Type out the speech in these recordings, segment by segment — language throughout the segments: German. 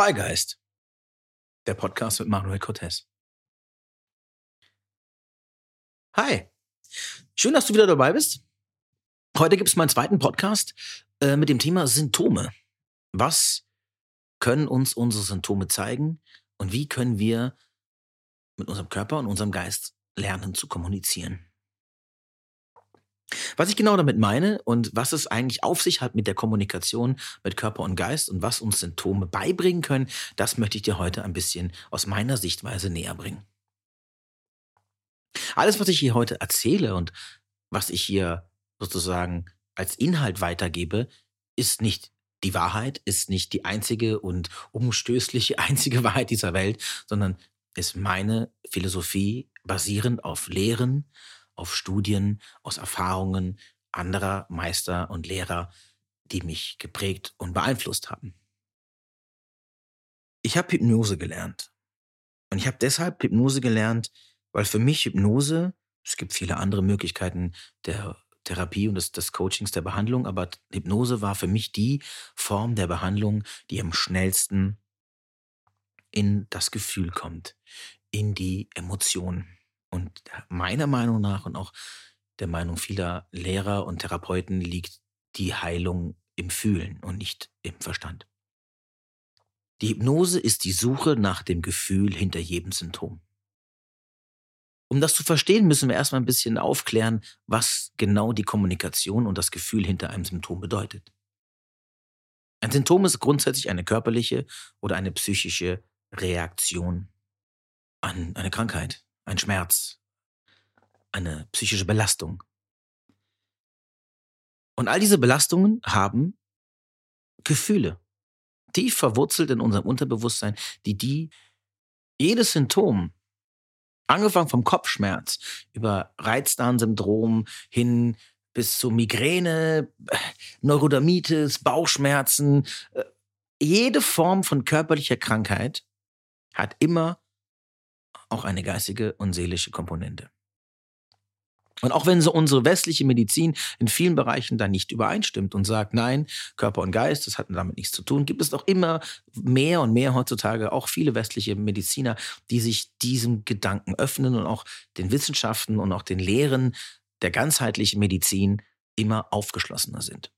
Freigeist, der Podcast mit Manuel Cortez. Hi, schön, dass du wieder dabei bist. Heute gibt es meinen zweiten Podcast äh, mit dem Thema Symptome. Was können uns unsere Symptome zeigen und wie können wir mit unserem Körper und unserem Geist lernen zu kommunizieren? Was ich genau damit meine und was es eigentlich auf sich hat mit der Kommunikation mit Körper und Geist und was uns Symptome beibringen können, das möchte ich dir heute ein bisschen aus meiner Sichtweise näher bringen. Alles, was ich hier heute erzähle und was ich hier sozusagen als Inhalt weitergebe, ist nicht die Wahrheit, ist nicht die einzige und umstößliche einzige Wahrheit dieser Welt, sondern ist meine Philosophie basierend auf Lehren, auf Studien, aus Erfahrungen anderer Meister und Lehrer, die mich geprägt und beeinflusst haben. Ich habe Hypnose gelernt. Und ich habe deshalb Hypnose gelernt, weil für mich Hypnose, es gibt viele andere Möglichkeiten der Therapie und des, des Coachings, der Behandlung, aber Hypnose war für mich die Form der Behandlung, die am schnellsten in das Gefühl kommt, in die Emotionen. Und meiner Meinung nach und auch der Meinung vieler Lehrer und Therapeuten liegt die Heilung im Fühlen und nicht im Verstand. Die Hypnose ist die Suche nach dem Gefühl hinter jedem Symptom. Um das zu verstehen, müssen wir erstmal ein bisschen aufklären, was genau die Kommunikation und das Gefühl hinter einem Symptom bedeutet. Ein Symptom ist grundsätzlich eine körperliche oder eine psychische Reaktion an eine Krankheit, ein Schmerz, eine psychische Belastung. Und all diese Belastungen haben Gefühle, tief verwurzelt in unserem Unterbewusstsein, die die jedes Symptom, angefangen vom Kopfschmerz über Reizdarmsyndrom hin bis zu Migräne, Neurodermitis, Bauchschmerzen, äh, jede Form von körperlicher Krankheit hat immer auch eine geistige und seelische Komponente. Und auch wenn so unsere westliche Medizin in vielen Bereichen da nicht übereinstimmt und sagt, nein, Körper und Geist, das hat damit nichts zu tun, gibt es doch immer mehr und mehr heutzutage auch viele westliche Mediziner, die sich diesem Gedanken öffnen und auch den Wissenschaften und auch den Lehren der ganzheitlichen Medizin immer aufgeschlossener sind.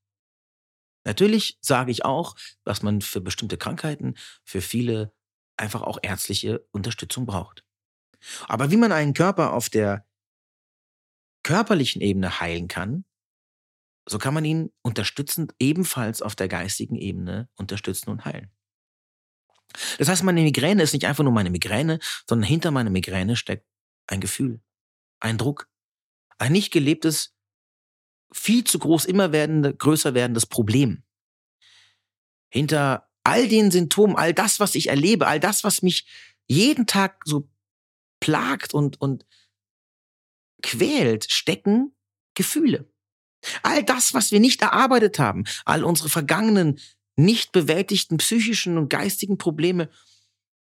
Natürlich sage ich auch, dass man für bestimmte Krankheiten, für viele einfach auch ärztliche Unterstützung braucht. Aber wie man einen Körper auf der körperlichen Ebene heilen kann, so kann man ihn unterstützend ebenfalls auf der geistigen Ebene unterstützen und heilen. Das heißt, meine Migräne ist nicht einfach nur meine Migräne, sondern hinter meiner Migräne steckt ein Gefühl, ein Druck, ein nicht gelebtes, viel zu groß, immer werdende, größer werdendes Problem. Hinter all den Symptomen, all das, was ich erlebe, all das, was mich jeden Tag so plagt und, und quält, stecken Gefühle. All das, was wir nicht erarbeitet haben, all unsere vergangenen, nicht bewältigten psychischen und geistigen Probleme,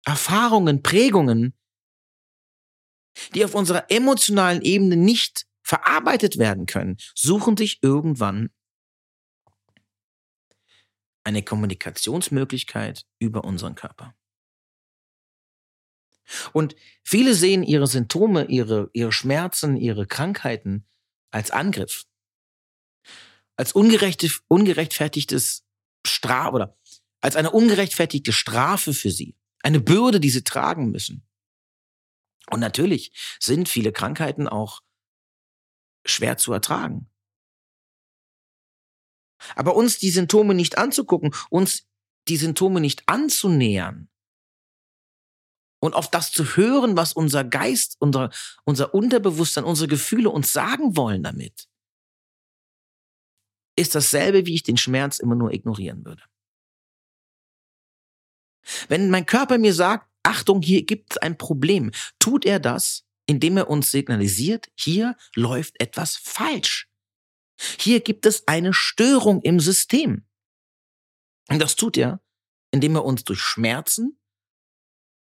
Erfahrungen, Prägungen, die auf unserer emotionalen Ebene nicht verarbeitet werden können, suchen sich irgendwann eine Kommunikationsmöglichkeit über unseren Körper. Und viele sehen ihre Symptome, ihre, ihre Schmerzen, ihre Krankheiten als Angriff. Als ungerechtfertigtes Strafe oder als eine ungerechtfertigte Strafe für sie. Eine Bürde, die sie tragen müssen. Und natürlich sind viele Krankheiten auch schwer zu ertragen. Aber uns die Symptome nicht anzugucken, uns die Symptome nicht anzunähern, und auf das zu hören, was unser Geist, unser, unser Unterbewusstsein, unsere Gefühle uns sagen wollen damit, ist dasselbe, wie ich den Schmerz immer nur ignorieren würde. Wenn mein Körper mir sagt, Achtung, hier gibt es ein Problem, tut er das, indem er uns signalisiert, hier läuft etwas falsch. Hier gibt es eine Störung im System. Und das tut er, indem er uns durch Schmerzen,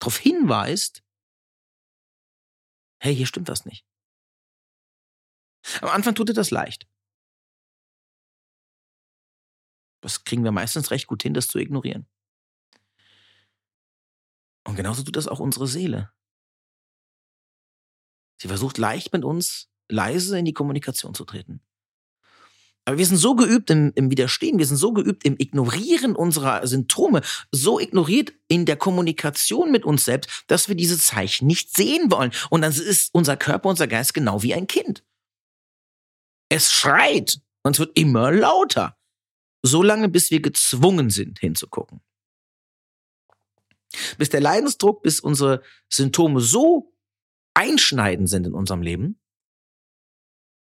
darauf hinweist, hey, hier stimmt was nicht. Am Anfang tut er das leicht. Das kriegen wir meistens recht gut hin, das zu ignorieren. Und genauso tut das auch unsere Seele. Sie versucht leicht mit uns leise in die Kommunikation zu treten. Aber wir sind so geübt im, im, Widerstehen, wir sind so geübt im Ignorieren unserer Symptome, so ignoriert in der Kommunikation mit uns selbst, dass wir diese Zeichen nicht sehen wollen. Und dann ist unser Körper, unser Geist genau wie ein Kind. Es schreit und es wird immer lauter. So lange, bis wir gezwungen sind, hinzugucken. Bis der Leidensdruck, bis unsere Symptome so einschneidend sind in unserem Leben,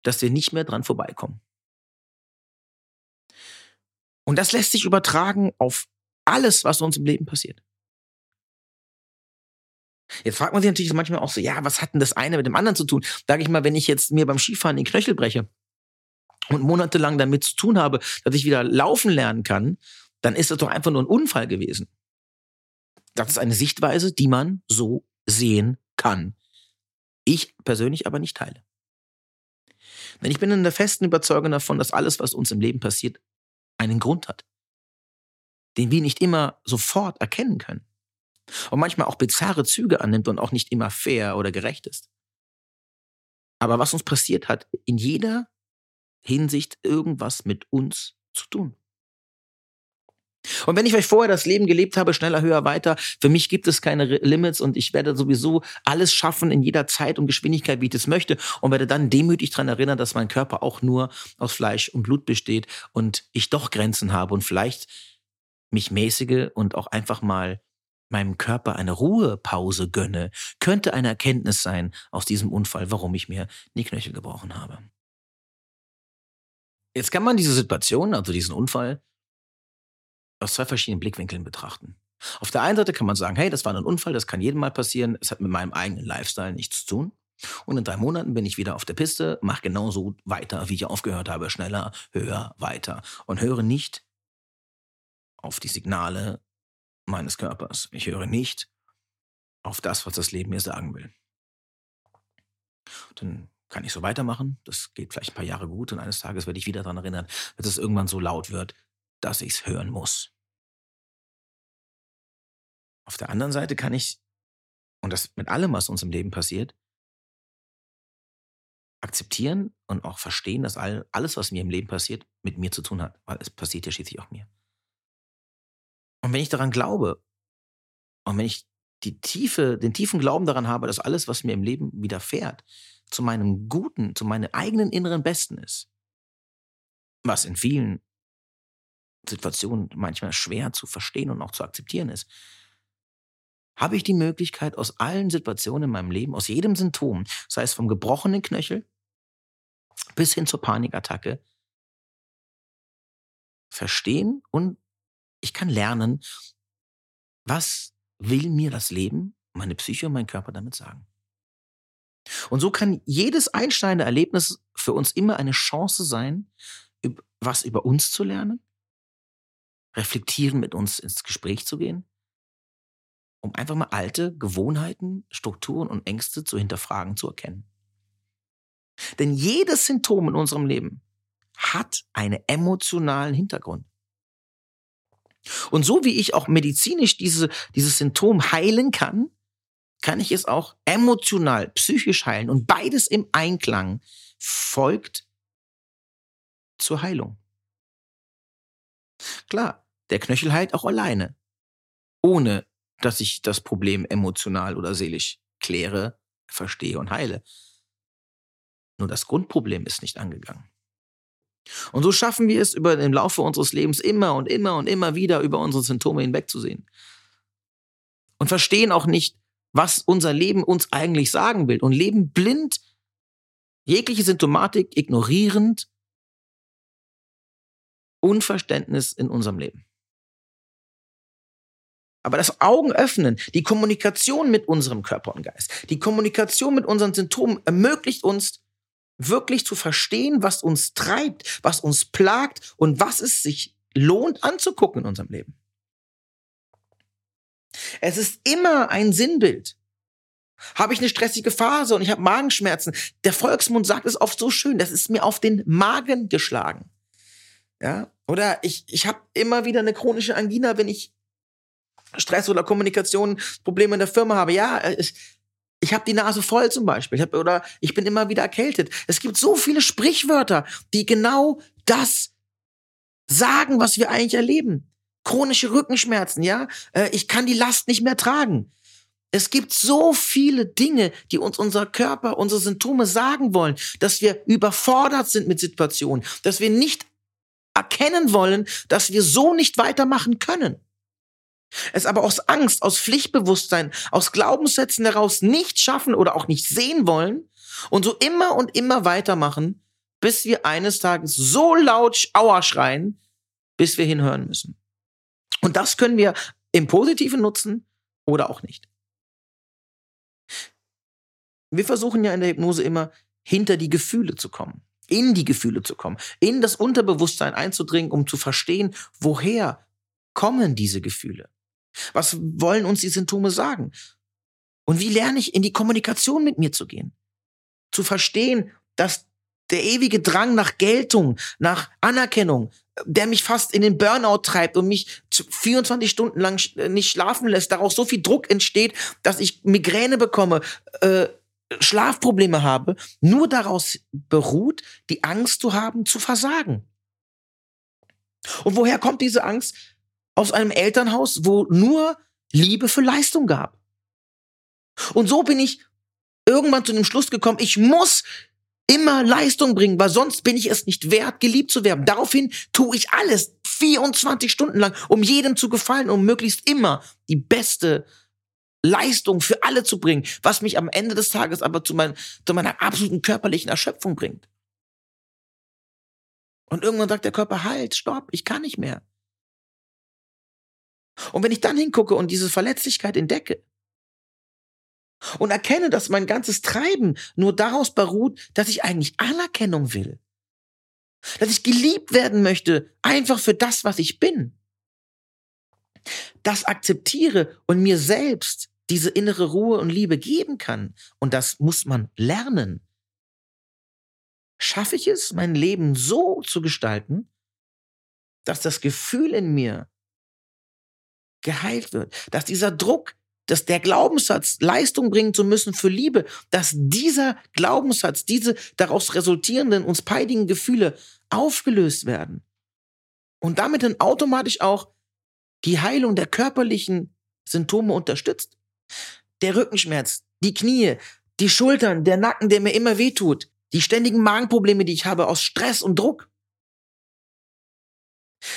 dass wir nicht mehr dran vorbeikommen. Und das lässt sich übertragen auf alles, was uns im Leben passiert. Jetzt fragt man sich natürlich manchmal auch so, ja, was hat denn das eine mit dem anderen zu tun? Sag ich mal, wenn ich jetzt mir beim Skifahren den Knöchel breche und monatelang damit zu tun habe, dass ich wieder laufen lernen kann, dann ist das doch einfach nur ein Unfall gewesen. Das ist eine Sichtweise, die man so sehen kann. Ich persönlich aber nicht teile. Denn ich bin in der festen Überzeugung davon, dass alles, was uns im Leben passiert, einen Grund hat, den wir nicht immer sofort erkennen können und manchmal auch bizarre Züge annimmt und auch nicht immer fair oder gerecht ist. Aber was uns passiert hat, in jeder Hinsicht irgendwas mit uns zu tun. Und wenn ich euch vorher das Leben gelebt habe, schneller, höher, weiter, für mich gibt es keine Limits und ich werde sowieso alles schaffen in jeder Zeit und Geschwindigkeit, wie ich das möchte und werde dann demütig daran erinnern, dass mein Körper auch nur aus Fleisch und Blut besteht und ich doch Grenzen habe und vielleicht mich mäßige und auch einfach mal meinem Körper eine Ruhepause gönne, könnte eine Erkenntnis sein aus diesem Unfall, warum ich mir die Knöchel gebrochen habe. Jetzt kann man diese Situation, also diesen Unfall, aus zwei verschiedenen Blickwinkeln betrachten. Auf der einen Seite kann man sagen, hey, das war ein Unfall, das kann jedem mal passieren, es hat mit meinem eigenen Lifestyle nichts zu tun. Und in drei Monaten bin ich wieder auf der Piste, mache genauso weiter, wie ich aufgehört habe, schneller, höher, weiter und höre nicht auf die Signale meines Körpers. Ich höre nicht auf das, was das Leben mir sagen will. Dann kann ich so weitermachen. Das geht vielleicht ein paar Jahre gut und eines Tages werde ich wieder daran erinnern, dass es irgendwann so laut wird, dass ich es hören muss. Auf der anderen Seite kann ich, und das mit allem, was uns im Leben passiert, akzeptieren und auch verstehen, dass all, alles, was mir im Leben passiert, mit mir zu tun hat, weil es passiert ja schließlich auch mir. Und wenn ich daran glaube und wenn ich die tiefe, den tiefen Glauben daran habe, dass alles, was mir im Leben widerfährt, zu meinem Guten, zu meinem eigenen inneren Besten ist, was in vielen Situationen manchmal schwer zu verstehen und auch zu akzeptieren ist, habe ich die Möglichkeit, aus allen Situationen in meinem Leben, aus jedem Symptom, sei es vom gebrochenen Knöchel bis hin zur Panikattacke, verstehen und ich kann lernen, was will mir das Leben, meine Psyche und mein Körper damit sagen. Und so kann jedes einschneidende Erlebnis für uns immer eine Chance sein, was über uns zu lernen, reflektieren mit uns ins Gespräch zu gehen um einfach mal alte Gewohnheiten, Strukturen und Ängste zu hinterfragen, zu erkennen. Denn jedes Symptom in unserem Leben hat einen emotionalen Hintergrund. Und so wie ich auch medizinisch diese, dieses Symptom heilen kann, kann ich es auch emotional, psychisch heilen. Und beides im Einklang folgt zur Heilung. Klar, der Knöchel heilt auch alleine, ohne dass ich das Problem emotional oder seelisch kläre, verstehe und heile. Nur das Grundproblem ist nicht angegangen. Und so schaffen wir es über den Laufe unseres Lebens immer und immer und immer wieder über unsere Symptome hinwegzusehen. Und verstehen auch nicht, was unser Leben uns eigentlich sagen will. Und leben blind, jegliche Symptomatik ignorierend, Unverständnis in unserem Leben. Aber das Augen öffnen, die Kommunikation mit unserem Körper und Geist, die Kommunikation mit unseren Symptomen ermöglicht uns wirklich zu verstehen, was uns treibt, was uns plagt und was es sich lohnt anzugucken in unserem Leben. Es ist immer ein Sinnbild. Habe ich eine stressige Phase und ich habe Magenschmerzen. Der Volksmund sagt es oft so schön, das ist mir auf den Magen geschlagen. Ja? Oder ich, ich habe immer wieder eine chronische Angina, wenn ich Stress oder Kommunikationsprobleme in der Firma habe. Ja, ich, ich habe die Nase voll zum Beispiel. Ich hab, oder ich bin immer wieder erkältet. Es gibt so viele Sprichwörter, die genau das sagen, was wir eigentlich erleben. Chronische Rückenschmerzen, ja. Äh, ich kann die Last nicht mehr tragen. Es gibt so viele Dinge, die uns unser Körper, unsere Symptome sagen wollen, dass wir überfordert sind mit Situationen, dass wir nicht erkennen wollen, dass wir so nicht weitermachen können. Es aber aus Angst, aus Pflichtbewusstsein, aus Glaubenssätzen heraus nicht schaffen oder auch nicht sehen wollen und so immer und immer weitermachen, bis wir eines Tages so laut Aua schreien, bis wir hinhören müssen. Und das können wir im Positiven nutzen oder auch nicht. Wir versuchen ja in der Hypnose immer hinter die Gefühle zu kommen, in die Gefühle zu kommen, in das Unterbewusstsein einzudringen, um zu verstehen, woher kommen diese Gefühle? Was wollen uns die Symptome sagen? Und wie lerne ich in die Kommunikation mit mir zu gehen? Zu verstehen, dass der ewige Drang nach Geltung, nach Anerkennung, der mich fast in den Burnout treibt und mich 24 Stunden lang äh, nicht schlafen lässt, daraus so viel Druck entsteht, dass ich Migräne bekomme, äh, Schlafprobleme habe, nur daraus beruht, die Angst zu haben, zu versagen. Und woher kommt diese Angst? Aus einem Elternhaus, wo nur Liebe für Leistung gab. Und so bin ich irgendwann zu dem Schluss gekommen, ich muss immer Leistung bringen, weil sonst bin ich es nicht wert, geliebt zu werden. Daraufhin tue ich alles 24 Stunden lang, um jedem zu gefallen, um möglichst immer die beste Leistung für alle zu bringen, was mich am Ende des Tages aber zu, mein, zu meiner absoluten körperlichen Erschöpfung bringt. Und irgendwann sagt der Körper, halt, stopp, ich kann nicht mehr. Und wenn ich dann hingucke und diese Verletzlichkeit entdecke, und erkenne, dass mein ganzes Treiben nur daraus beruht, dass ich eigentlich Anerkennung will. Dass ich geliebt werden möchte, einfach für das, was ich bin. Das akzeptiere und mir selbst diese innere Ruhe und Liebe geben kann. Und das muss man lernen. Schaffe ich es, mein Leben so zu gestalten, dass das Gefühl in mir geheilt wird, dass dieser Druck dass der Glaubenssatz, Leistung bringen zu müssen für Liebe, dass dieser Glaubenssatz, diese daraus resultierenden, uns peinlichen Gefühle aufgelöst werden. Und damit dann automatisch auch die Heilung der körperlichen Symptome unterstützt. Der Rückenschmerz, die Knie, die Schultern, der Nacken, der mir immer wehtut, die ständigen Magenprobleme, die ich habe aus Stress und Druck.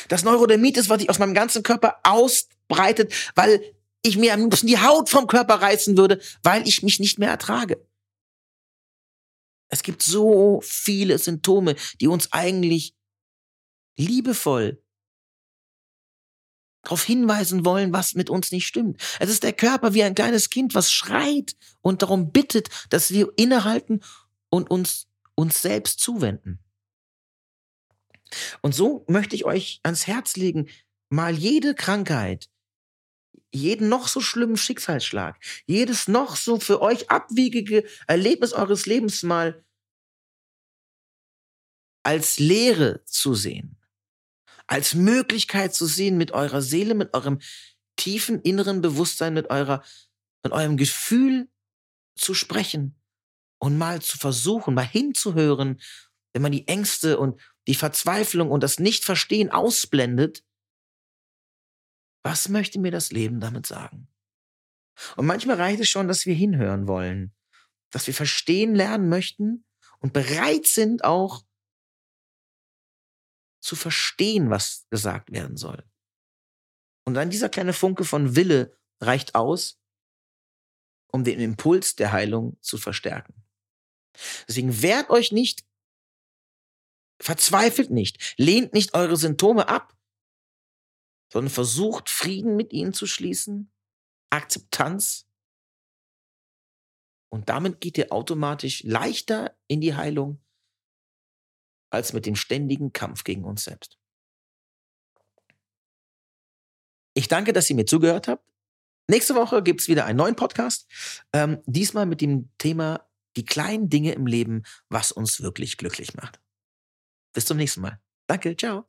Das Neurodermitis, was sich aus meinem ganzen Körper ausbreitet, weil ich mir am liebsten die Haut vom Körper reißen würde, weil ich mich nicht mehr ertrage. Es gibt so viele Symptome, die uns eigentlich liebevoll darauf hinweisen wollen, was mit uns nicht stimmt. Es ist der Körper wie ein kleines Kind, was schreit und darum bittet, dass wir innehalten und uns uns selbst zuwenden. Und so möchte ich euch ans Herz legen, mal jede Krankheit, jeden noch so schlimmen Schicksalsschlag, jedes noch so für euch abwiegige Erlebnis eures Lebens mal als Lehre zu sehen, als Möglichkeit zu sehen, mit eurer Seele, mit eurem tiefen inneren Bewusstsein, mit eurer, mit eurem Gefühl zu sprechen und mal zu versuchen, mal hinzuhören, wenn man die Ängste und die Verzweiflung und das Nichtverstehen ausblendet was möchte mir das Leben damit sagen? Und manchmal reicht es schon, dass wir hinhören wollen, dass wir verstehen lernen möchten und bereit sind auch zu verstehen, was gesagt werden soll. Und dann dieser kleine Funke von Wille reicht aus, um den Impuls der Heilung zu verstärken. Deswegen wehrt euch nicht, verzweifelt nicht, lehnt nicht eure Symptome ab, sondern versucht, Frieden mit ihnen zu schließen, Akzeptanz. Und damit geht ihr automatisch leichter in die Heilung als mit dem ständigen Kampf gegen uns selbst. Ich danke, dass ihr mir zugehört habt. Nächste Woche gibt es wieder einen neuen Podcast. Ähm, diesmal mit dem Thema die kleinen Dinge im Leben, was uns wirklich glücklich macht. Bis zum nächsten Mal. Danke, ciao.